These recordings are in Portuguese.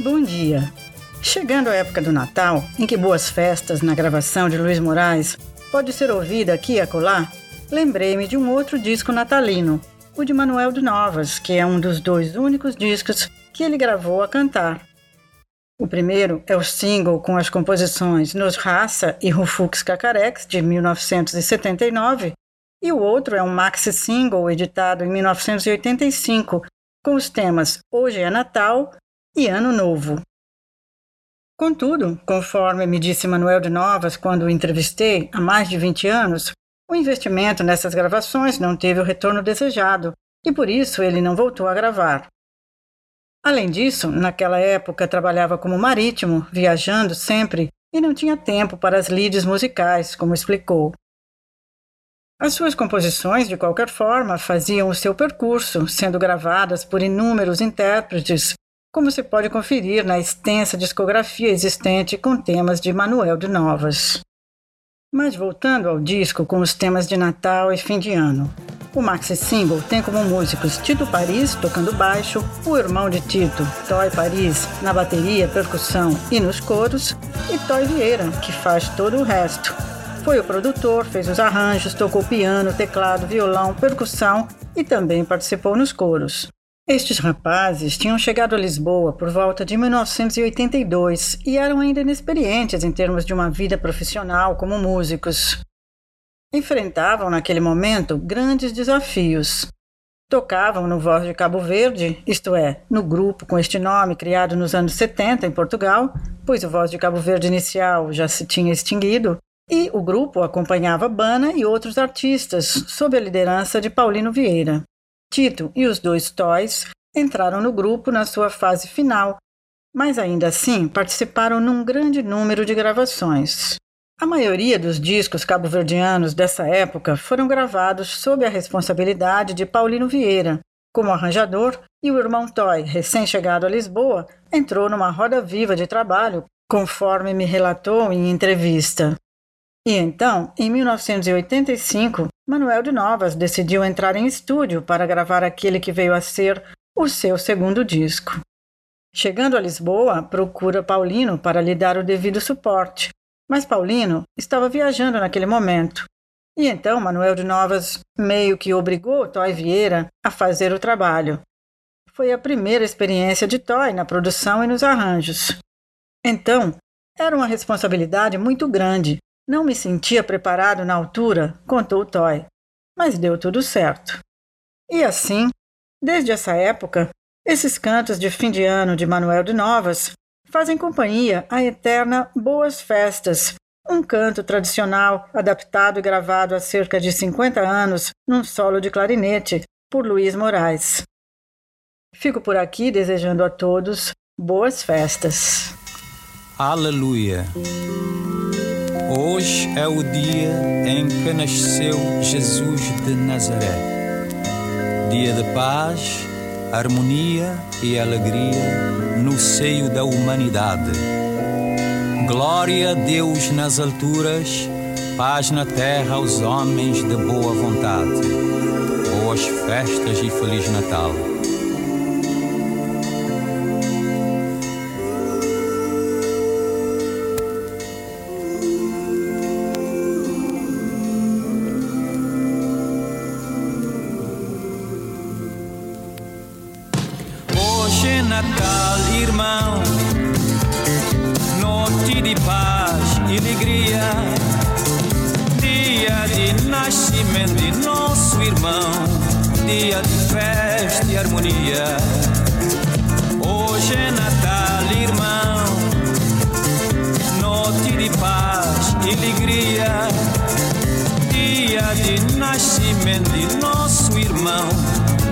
Bom dia. Chegando a época do Natal, em que boas festas na gravação de Luiz Moraes pode ser ouvida aqui e acolá, lembrei-me de um outro disco natalino, o de Manuel de Novas, que é um dos dois únicos discos que ele gravou a cantar. O primeiro é o single com as composições Nos Raça e Rufux Cacarex, de 1979, e o outro é um maxi single editado em 1985, com os temas Hoje é Natal e Ano Novo. Contudo, conforme me disse Manuel de Novas quando o entrevistei há mais de 20 anos, o investimento nessas gravações não teve o retorno desejado e por isso ele não voltou a gravar. Além disso, naquela época trabalhava como marítimo, viajando sempre e não tinha tempo para as lides musicais, como explicou. As suas composições, de qualquer forma, faziam o seu percurso, sendo gravadas por inúmeros intérpretes, como se pode conferir na extensa discografia existente com temas de Manuel de Novas. Mas voltando ao disco com os temas de Natal e fim de ano. O maxi single tem como músicos Tito Paris tocando baixo, o irmão de Tito, Toy Paris, na bateria, percussão e nos coros, e Toy Vieira, que faz todo o resto. Foi o produtor, fez os arranjos, tocou piano, teclado, violão, percussão e também participou nos coros. Estes rapazes tinham chegado a Lisboa por volta de 1982 e eram ainda inexperientes em termos de uma vida profissional como músicos. Enfrentavam naquele momento grandes desafios. Tocavam no Voz de Cabo Verde, isto é, no grupo com este nome criado nos anos 70 em Portugal, pois o Voz de Cabo Verde inicial já se tinha extinguido, e o grupo acompanhava Bana e outros artistas, sob a liderança de Paulino Vieira. Tito e os dois Toys entraram no grupo na sua fase final, mas ainda assim participaram num grande número de gravações. A maioria dos discos cabo-verdianos dessa época foram gravados sob a responsabilidade de Paulino Vieira, como arranjador, e o irmão Toy, recém-chegado a Lisboa, entrou numa roda viva de trabalho, conforme me relatou em entrevista. E então, em 1985, Manuel de Novas decidiu entrar em estúdio para gravar aquele que veio a ser o seu segundo disco. Chegando a Lisboa, procura Paulino para lhe dar o devido suporte, mas Paulino estava viajando naquele momento. E então Manuel de Novas meio que obrigou Toy Vieira a fazer o trabalho. Foi a primeira experiência de Toy na produção e nos arranjos. Então, era uma responsabilidade muito grande, não me sentia preparado na altura, contou Toy, mas deu tudo certo. E assim, desde essa época, esses cantos de fim de ano de Manuel de Novas fazem companhia à eterna Boas Festas, um canto tradicional adaptado e gravado há cerca de 50 anos num solo de clarinete por Luiz Moraes. Fico por aqui desejando a todos boas festas. Aleluia. Hoje é o dia em que nasceu Jesus de Nazaré. Dia de paz, harmonia e alegria no seio da humanidade. Glória a Deus nas alturas, paz na terra aos homens de boa vontade. Boas festas e Feliz Natal. Natal, irmão, noite de paz e alegria, dia de nascimento de nosso irmão, dia de festa e harmonia. Hoje é Natal, irmão, noite de paz e alegria, dia de nascimento de nosso irmão,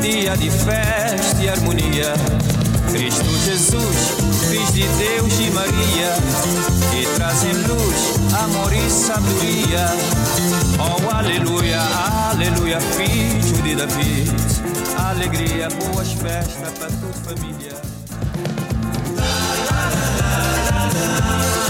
dia de festa e harmonia. Cristo Jesus, Filho de Deus e Maria, que trazem luz, amor e sabedoria. Oh, aleluia, aleluia, Filho de Davi, alegria, boas festas para tua família. La, la, la,